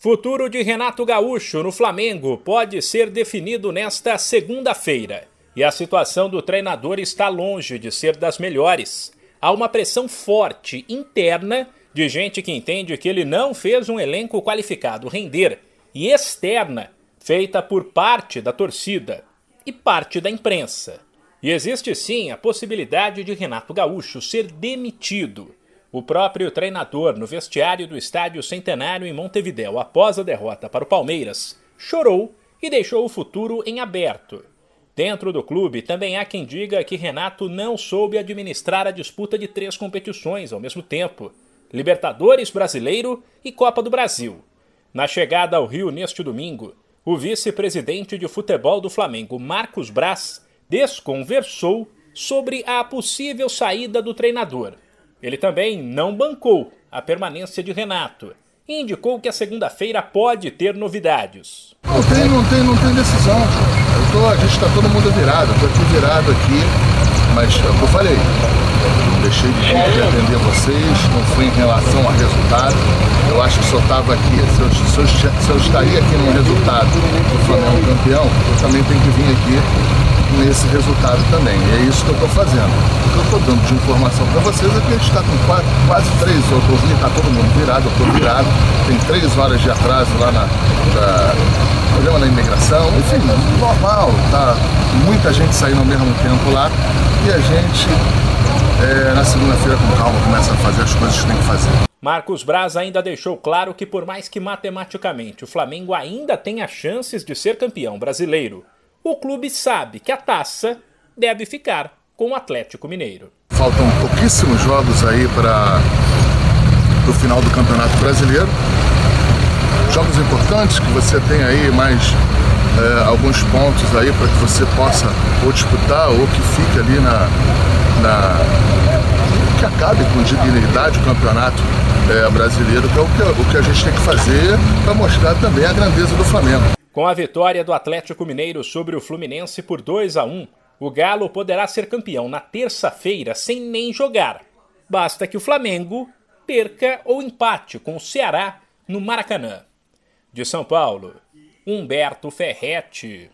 Futuro de Renato Gaúcho no Flamengo pode ser definido nesta segunda-feira. E a situação do treinador está longe de ser das melhores. Há uma pressão forte interna de gente que entende que ele não fez um elenco qualificado render, e externa, feita por parte da torcida e parte da imprensa. E existe sim a possibilidade de Renato Gaúcho ser demitido. O próprio treinador, no vestiário do Estádio Centenário em Montevidéu, após a derrota para o Palmeiras, chorou e deixou o futuro em aberto. Dentro do clube, também há quem diga que Renato não soube administrar a disputa de três competições ao mesmo tempo: Libertadores Brasileiro e Copa do Brasil. Na chegada ao Rio neste domingo, o vice-presidente de futebol do Flamengo, Marcos Braz, desconversou sobre a possível saída do treinador. Ele também não bancou a permanência de Renato e indicou que a segunda-feira pode ter novidades. Não tem, não tem, não tem decisão. Tô, a gente está todo mundo virado, estou aqui virado aqui, mas é o que eu falei. Não deixei de, de atender vocês, não foi em relação a resultado. Eu acho que eu estava aqui, se eu, se, eu, se eu estaria aqui no resultado do Flamengo campeão, eu também tenho que vir aqui nesse resultado também. E é isso que eu estou fazendo. O que eu estou dando de informação para vocês é que a gente está com quase, quase três, eu está todo mundo virado, eu estou virado, tem três horas de atraso lá na. na problema na imigração, enfim, normal, tá muita gente saindo ao mesmo tempo lá e a gente é, na segunda-feira com calma começa a fazer as coisas que tem que fazer. Marcos Braz ainda deixou claro que, por mais que matematicamente o Flamengo ainda tenha chances de ser campeão brasileiro, o clube sabe que a taça deve ficar com o Atlético Mineiro. Faltam pouquíssimos jogos aí para o final do Campeonato Brasileiro. Jogos importantes que você tem aí mais é, alguns pontos aí para que você possa ou disputar ou que fique ali na, na que acabe com dignidade o campeonato é, brasileiro, que é o que, o que a gente tem que fazer para mostrar também a grandeza do Flamengo. Com a vitória do Atlético Mineiro sobre o Fluminense por 2 a 1, o Galo poderá ser campeão na terça-feira sem nem jogar. Basta que o Flamengo perca ou empate com o Ceará no Maracanã. De São Paulo, Humberto Ferretti.